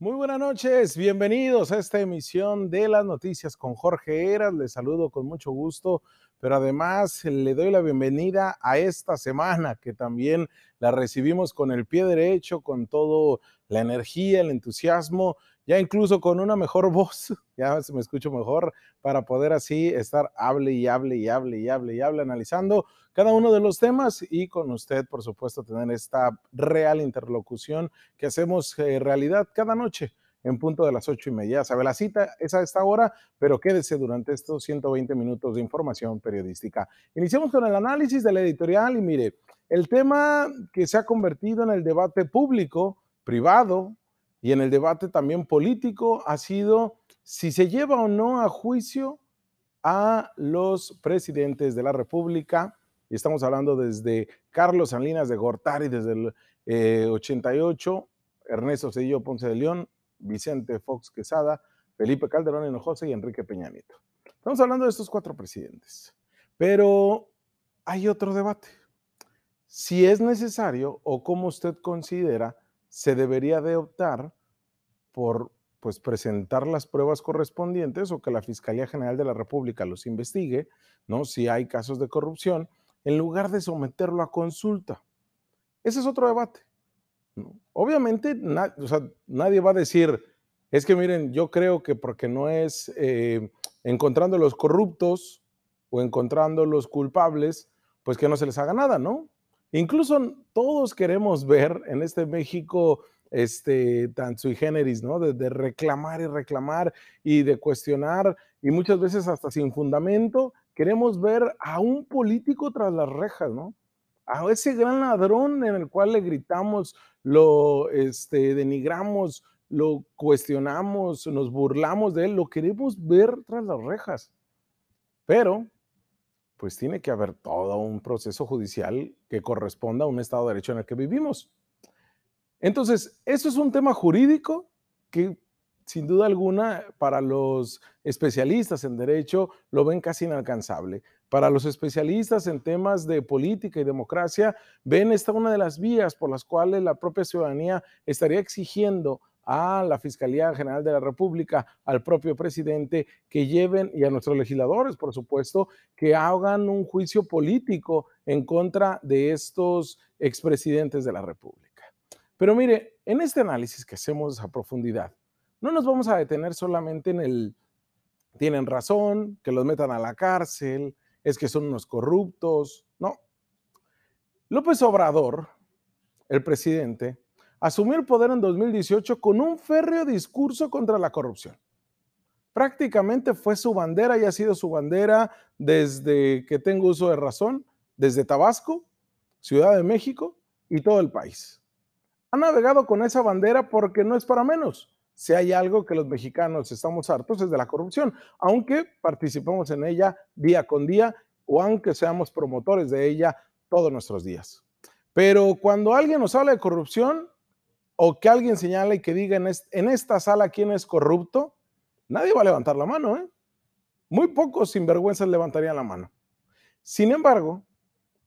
Muy buenas noches, bienvenidos a esta emisión de las noticias con Jorge Eras. Les saludo con mucho gusto, pero además le doy la bienvenida a esta semana que también la recibimos con el pie derecho, con toda la energía, el entusiasmo, ya incluso con una mejor voz, ya se me escucho mejor, para poder así estar hable y hable y hable y hable y hable analizando cada uno de los temas y con usted, por supuesto, tener esta real interlocución que hacemos eh, realidad cada noche en punto de las ocho y media. Sabe, la cita es a esta hora, pero quédese durante estos 120 minutos de información periodística. Iniciamos con el análisis de la editorial y mire, el tema que se ha convertido en el debate público, privado y en el debate también político ha sido si se lleva o no a juicio a los presidentes de la República y estamos hablando desde Carlos Salinas de Gortari desde el 88, eh, Ernesto Cedillo Ponce de León, Vicente Fox Quesada, Felipe Calderón Hinojosa y Enrique Peña Nieto. Estamos hablando de estos cuatro presidentes, pero hay otro debate. Si es necesario o como usted considera, se debería de optar por pues presentar las pruebas correspondientes o que la Fiscalía General de la República los investigue, ¿no? Si hay casos de corrupción en lugar de someterlo a consulta. Ese es otro debate. Obviamente nadie va a decir, es que miren, yo creo que porque no es eh, encontrando los corruptos o encontrando los culpables, pues que no se les haga nada, ¿no? Incluso todos queremos ver en este México este, tan sui generis, ¿no? de, reclamar y reclamar y de cuestionar y muchas veces hasta sin fundamento queremos ver a un político tras las rejas, ¿no? A ese gran ladrón en el cual le gritamos, lo este, denigramos, lo cuestionamos, nos burlamos de él, lo queremos ver tras las rejas. Pero, pues tiene que haber todo un proceso judicial que corresponda a un Estado de Derecho en el que vivimos. Entonces, eso es un tema jurídico que sin duda alguna, para los especialistas en derecho lo ven casi inalcanzable. Para los especialistas en temas de política y democracia, ven esta una de las vías por las cuales la propia ciudadanía estaría exigiendo a la Fiscalía General de la República, al propio presidente, que lleven, y a nuestros legisladores, por supuesto, que hagan un juicio político en contra de estos expresidentes de la República. Pero mire, en este análisis que hacemos a profundidad, no nos vamos a detener solamente en el, tienen razón, que los metan a la cárcel, es que son unos corruptos, no. López Obrador, el presidente, asumió el poder en 2018 con un férreo discurso contra la corrupción. Prácticamente fue su bandera y ha sido su bandera desde que tengo uso de razón, desde Tabasco, Ciudad de México y todo el país. Ha navegado con esa bandera porque no es para menos si hay algo que los mexicanos estamos hartos es de la corrupción, aunque participemos en ella día con día o aunque seamos promotores de ella todos nuestros días. Pero cuando alguien nos habla de corrupción o que alguien señala y que diga en, esta sala quién es corrupto, nadie va a levantar la mano. ¿eh? Muy pocos sinvergüenzas levantarían la mano. Sin embargo,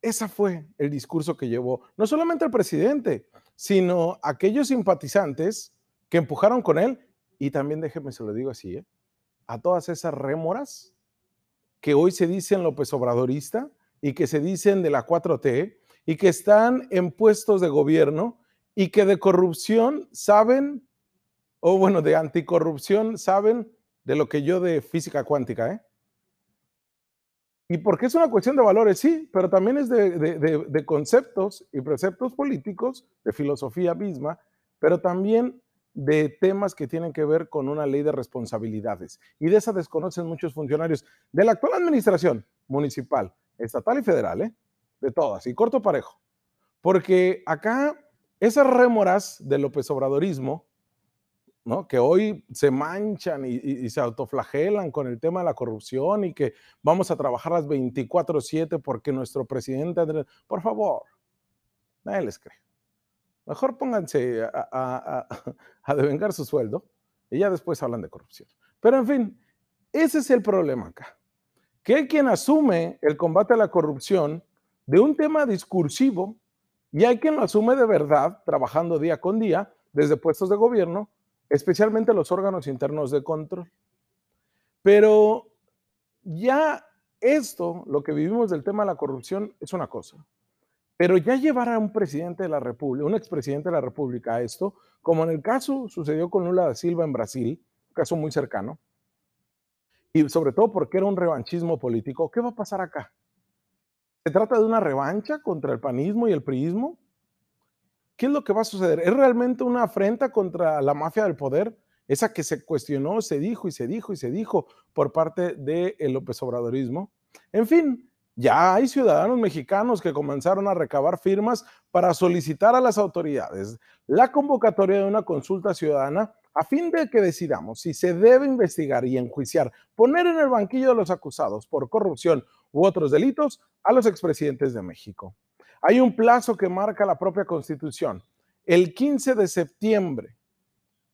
ese fue el discurso que llevó no solamente el presidente, sino aquellos simpatizantes que empujaron con él, y también déjeme se lo digo así, ¿eh? a todas esas rémoras que hoy se dicen López Obradorista y que se dicen de la 4T y que están en puestos de gobierno y que de corrupción saben, o bueno, de anticorrupción saben de lo que yo de física cuántica, ¿eh? Y porque es una cuestión de valores, sí, pero también es de, de conceptos y preceptos políticos, de filosofía misma, pero también de temas que tienen que ver con una ley de responsabilidades. Y de esa desconocen muchos funcionarios de la actual administración municipal, estatal y federal, ¿eh? de todas, y corto parejo. Porque acá esas rémoras del López Obradorismo, ¿no? que hoy se manchan y, se autoflagelan con el tema de la corrupción y que vamos a trabajar las 24/7 porque nuestro presidente, por favor, nadie les cree. Mejor pónganse a, devengar su sueldo y ya después hablan de corrupción. Pero en fin, ese es el problema acá. Que hay quien asume el combate a la corrupción de un tema discursivo y hay quien lo asume de verdad, trabajando día con día desde puestos de gobierno especialmente los órganos internos de control. Pero ya esto, lo que vivimos del tema de la corrupción, es una cosa. Pero ya llevar a un presidente de la República, un expresidente de la República a esto, como en el caso sucedió con Lula da Silva en Brasil, un caso muy cercano, y sobre todo porque era un revanchismo político, ¿qué va a pasar acá? ¿Se trata de una revancha contra el panismo y el priismo? ¿Qué es lo que va a suceder? ¿Es realmente una afrenta contra la mafia del poder? Esa que se cuestionó, se dijo y se dijo y se dijo por parte del López Obradorismo. En fin, ya hay ciudadanos mexicanos que comenzaron a recabar firmas para solicitar a las autoridades la convocatoria de una consulta ciudadana a fin de que decidamos si se debe investigar y enjuiciar, poner en el banquillo de los acusados por corrupción u otros delitos a los expresidentes de México. Hay un plazo que marca la propia Constitución, el 15 de septiembre.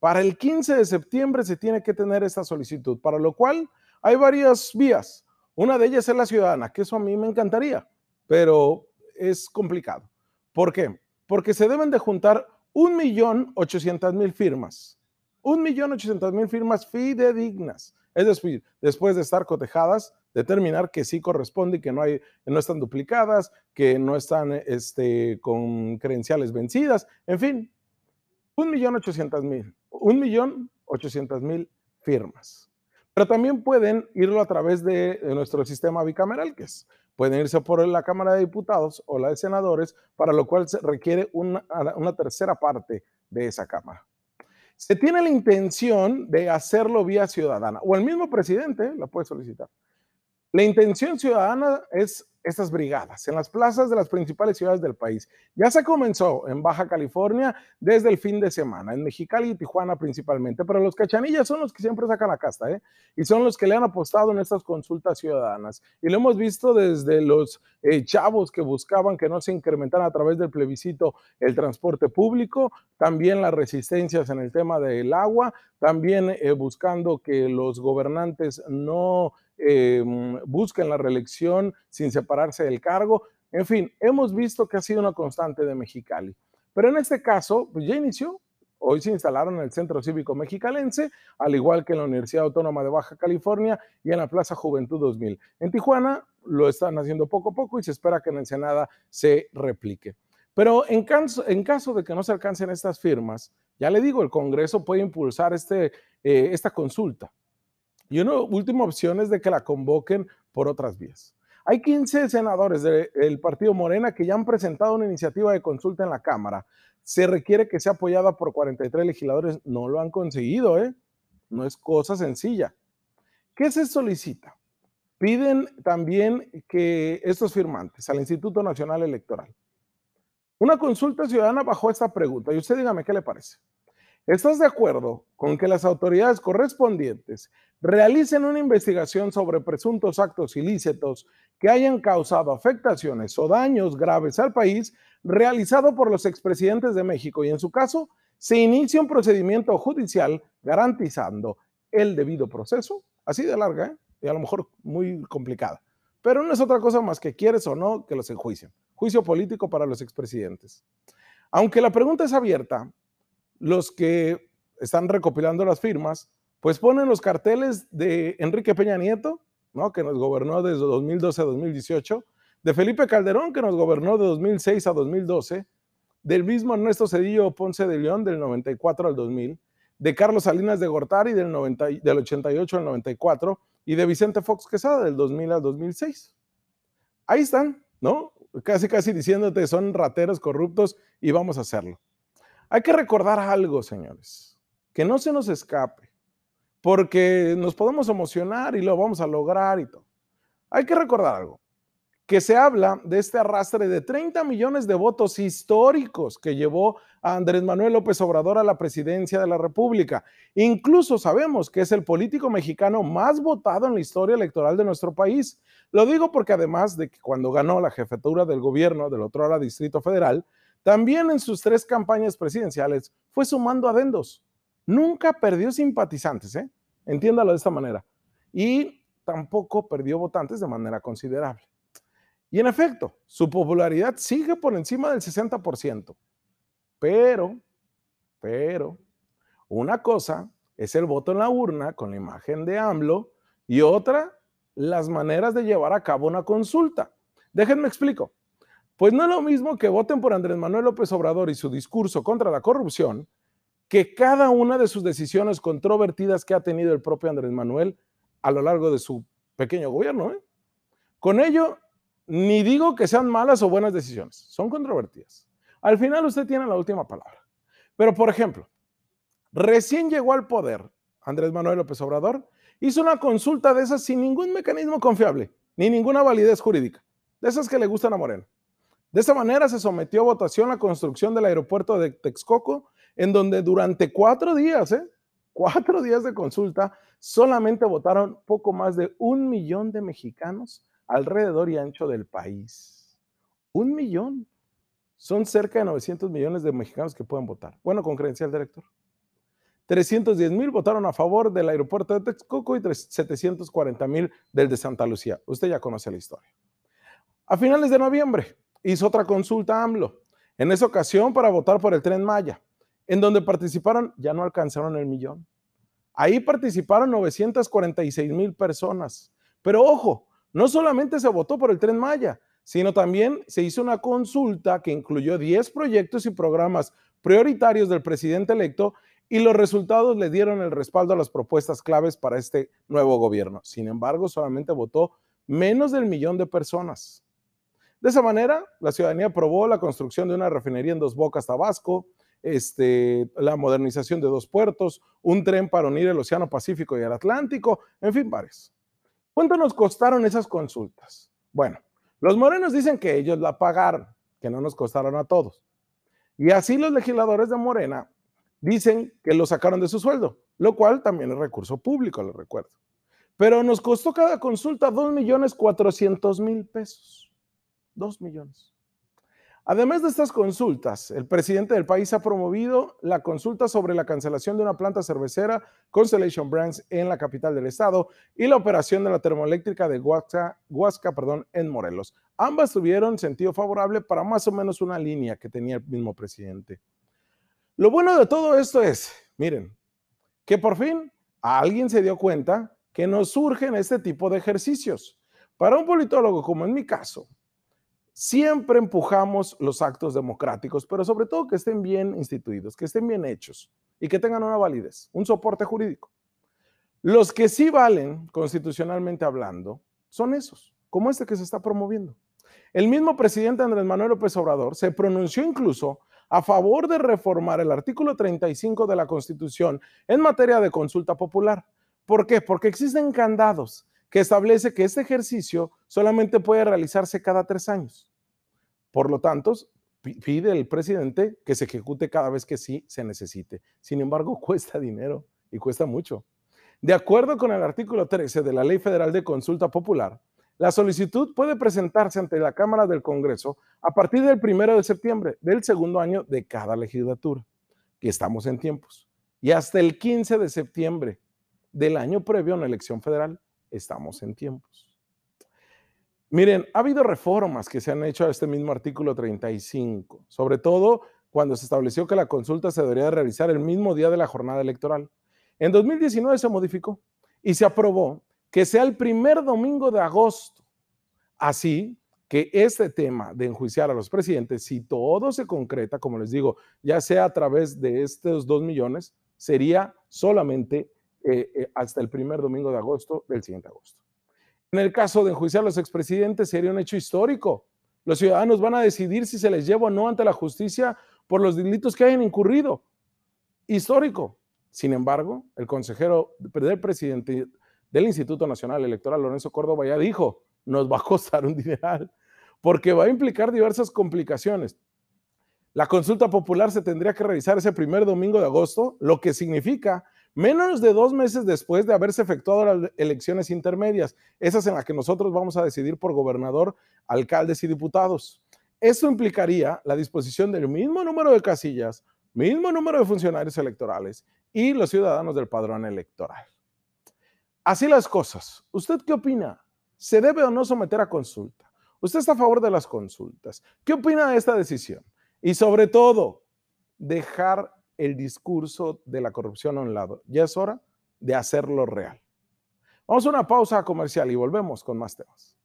Para el 15 de septiembre se tiene que tener esta solicitud, para lo cual hay varias vías. Una de ellas es la ciudadana, que eso a mí me encantaría, pero es complicado. ¿Por qué? Porque se deben de juntar un millón ochocientas mil firmas. Un millón ochocientas mil firmas fidedignas. Es decir, después de estar cotejadas, determinar que sí corresponde y que no, hay, no están duplicadas, que no están este, con credenciales vencidas, en fin, un millón ochocientas mil, un millón ochocientas mil firmas. Pero también pueden irlo a través de, nuestro sistema bicameral, que es, pueden irse por la Cámara de Diputados o la de Senadores, para lo cual se requiere una tercera parte de esa Cámara. Se tiene la intención de hacerlo vía ciudadana, o el mismo presidente la puede solicitar. La intención ciudadana es estas brigadas en las plazas de las principales ciudades del país. Ya se comenzó en Baja California desde el fin de semana, en Mexicali y Tijuana principalmente, pero los cachanillas son los que siempre sacan la casta, ¿eh? Y son los que le han apostado en estas consultas ciudadanas. Y lo hemos visto desde los eh, chavos que buscaban que no se incrementara a través del plebiscito el transporte público, también las resistencias en el tema del agua, también eh, buscando que los gobernantes no Em, busquen la reelección sin separarse del cargo. En fin, hemos visto que ha sido una constante de Mexicali. Pero en este caso, pues ya inició. Hoy se instalaron en el Centro Cívico Mexicalense, al igual que en la Universidad Autónoma de Baja California y en la Plaza Juventud 2000. En Tijuana lo están haciendo poco a poco y se espera que en Ensenada se replique. Pero en caso, en caso de que no se alcancen estas firmas, ya le digo, el Congreso puede impulsar este, eh, esta consulta y una última opción es de que la convoquen por otras vías. Hay 15 senadores del partido Morena que ya han presentado una iniciativa de consulta en la Cámara. Se requiere que sea apoyada por 43 legisladores. No lo han conseguido, ¿eh? No es cosa sencilla. ¿Qué se solicita? Piden también que estos firmantes al Instituto Nacional Electoral. Una consulta ciudadana bajo esta pregunta. Y usted dígame qué le parece. ¿Estás de acuerdo con que las autoridades correspondientes realicen una investigación sobre presuntos actos ilícitos que hayan causado afectaciones o daños graves al país realizado por los expresidentes de México y en su caso se inicie un procedimiento judicial garantizando el debido proceso? Así de larga ¿eh? y a lo mejor muy complicada. Pero no es otra cosa más que quieres o no que los enjuicien. Juicio político para los expresidentes. Aunque la pregunta es abierta, los que están recopilando las firmas, pues ponen los carteles de Enrique Peña Nieto, ¿no? que nos gobernó desde 2012 a 2018, de Felipe Calderón, que nos gobernó de 2006 a 2012, del mismo Ernesto Cedillo Ponce de León del 94 al 2000, de Carlos Salinas de Gortari del, 90, del 88 al 94 y de Vicente Fox Quesada del 2000 al 2006. Ahí están, ¿no? Casi, casi diciéndote son rateros corruptos y vamos a hacerlo. Hay que recordar algo, señores, que no se nos escape, porque nos podemos emocionar y lo vamos a lograr y todo. Hay que recordar algo, que se habla de este arrastre de 30 millones de votos históricos que llevó a Andrés Manuel López Obrador a la presidencia de la República. Incluso sabemos que es el político mexicano más votado en la historia electoral de nuestro país. Lo digo porque además de que cuando ganó la jefatura del gobierno del otro ahora Distrito Federal, también en sus tres campañas presidenciales fue sumando adendos. Nunca perdió simpatizantes, ¿eh? entiéndalo de esta manera. Y tampoco perdió votantes de manera considerable. Y en efecto, su popularidad sigue por encima del 60%. Pero, pero, Una cosa es el voto en la urna con la imagen de AMLO y otra, las maneras de llevar a cabo una consulta. Déjenme explico. Pues no es lo mismo que voten por Andrés Manuel López Obrador y su discurso contra la corrupción que cada una de sus decisiones controvertidas que ha tenido el propio Andrés Manuel a lo largo de su pequeño gobierno. ¿eh? Con ello, ni digo que sean malas o buenas decisiones, son controvertidas. Al final usted tiene la última palabra. Pero, por ejemplo, recién llegó al poder Andrés Manuel López Obrador, hizo una consulta de esas sin ningún mecanismo confiable, ni ninguna validez jurídica, de esas que le gustan a Moreno. De esa manera se sometió a votación la construcción del aeropuerto de Texcoco, en donde durante cuatro días, ¿eh? cuatro días de consulta, solamente votaron poco más de un millón de mexicanos alrededor y ancho del país. Un millón. Son cerca de 900 millones de mexicanos que pueden votar. Bueno, con credencial director. 310 mil votaron a favor del aeropuerto de Texcoco y 740 mil del de Santa Lucía. Usted ya conoce la historia. A finales de noviembre hizo otra consulta AMLO, en esa ocasión para votar por el tren Maya, en donde participaron, ya no alcanzaron el millón. Ahí participaron 946 mil personas. Pero ojo, no solamente se votó por el tren Maya, sino también se hizo una consulta que incluyó 10 proyectos y programas prioritarios del presidente electo y los resultados le dieron el respaldo a las propuestas claves para este nuevo gobierno. Sin embargo, solamente votó menos del millón de personas. De esa manera, la ciudadanía aprobó la construcción de una refinería en Dos Bocas, Tabasco, este, la modernización de dos puertos, un tren para unir el Océano Pacífico y el Atlántico, en fin, varios. ¿Cuánto nos costaron esas consultas? Bueno, los morenos dicen que ellos la pagaron, que no nos costaron a todos. Y así los legisladores de Morena dicen que lo sacaron de su sueldo, lo cual también es recurso público, les recuerdo. Pero nos costó cada consulta 2 millones 400 mil pesos. 2 millones. Además de estas consultas, el presidente del país ha promovido la consulta sobre la cancelación de una planta cervecera Constellation Brands en la capital del estado y la operación de la termoeléctrica de Huasca, Huasca perdón, en Morelos. Ambas tuvieron sentido favorable para más o menos una línea que tenía el mismo presidente. Lo bueno de todo esto es, miren, que por fin alguien se dio cuenta que nos surgen este tipo de ejercicios. Para un politólogo como en mi caso, siempre empujamos los actos democráticos, pero sobre todo que estén bien instituidos, que estén bien hechos y que tengan una validez, un soporte jurídico. Los que sí valen constitucionalmente hablando son esos, como este que se está promoviendo. El mismo presidente Andrés Manuel López Obrador se pronunció incluso a favor de reformar el artículo 35 de la Constitución en materia de consulta popular. ¿Por qué? Porque existen candados que establece que este ejercicio solamente puede realizarse cada tres años. Por lo tanto, pide el presidente que se ejecute cada vez que sí se necesite. Sin embargo, cuesta dinero y cuesta mucho. De acuerdo con el artículo 13 de la Ley Federal de Consulta Popular, la solicitud puede presentarse ante la Cámara del Congreso a partir del primero de septiembre del segundo año de cada legislatura, que estamos en tiempos, y hasta el 15 de septiembre del año previo a una elección federal estamos en tiempos. Miren, ha habido reformas que se han hecho a este mismo artículo 35, sobre todo cuando se estableció que la consulta se debería realizar el mismo día de la jornada electoral. En 2019 se modificó y se aprobó que sea el primer domingo de agosto. Así que este tema de enjuiciar a los presidentes, si todo se concreta, como les digo, ya sea a través de estos dos millones, sería solamente eh, eh, hasta el primer domingo de agosto del siguiente agosto. En el caso de enjuiciar a los expresidentes sería un hecho histórico. Los ciudadanos van a decidir si se les lleva o no ante la justicia por los delitos que hayan incurrido. Histórico. Sin embargo, el consejero del presidente del Instituto Nacional Electoral, Lorenzo Córdoba, ya dijo, nos va a costar un dineral, porque va a implicar diversas complicaciones. La consulta popular se tendría que realizar ese primer domingo de agosto, lo que significa menos de dos meses después de haberse efectuado las elecciones intermedias, esas en las que nosotros vamos a decidir por gobernador, alcaldes y diputados. Eso implicaría la disposición del mismo número de casillas, mismo número de funcionarios electorales y los ciudadanos del padrón electoral. Así las cosas. ¿Usted qué opina? ¿Se debe o no someter a consulta? ¿Usted está a favor de las consultas? ¿Qué opina de esta decisión? Y sobre todo, dejar el discurso de la corrupción a un lado. Ya es hora de hacerlo real. Vamos a una pausa comercial y volvemos con más temas.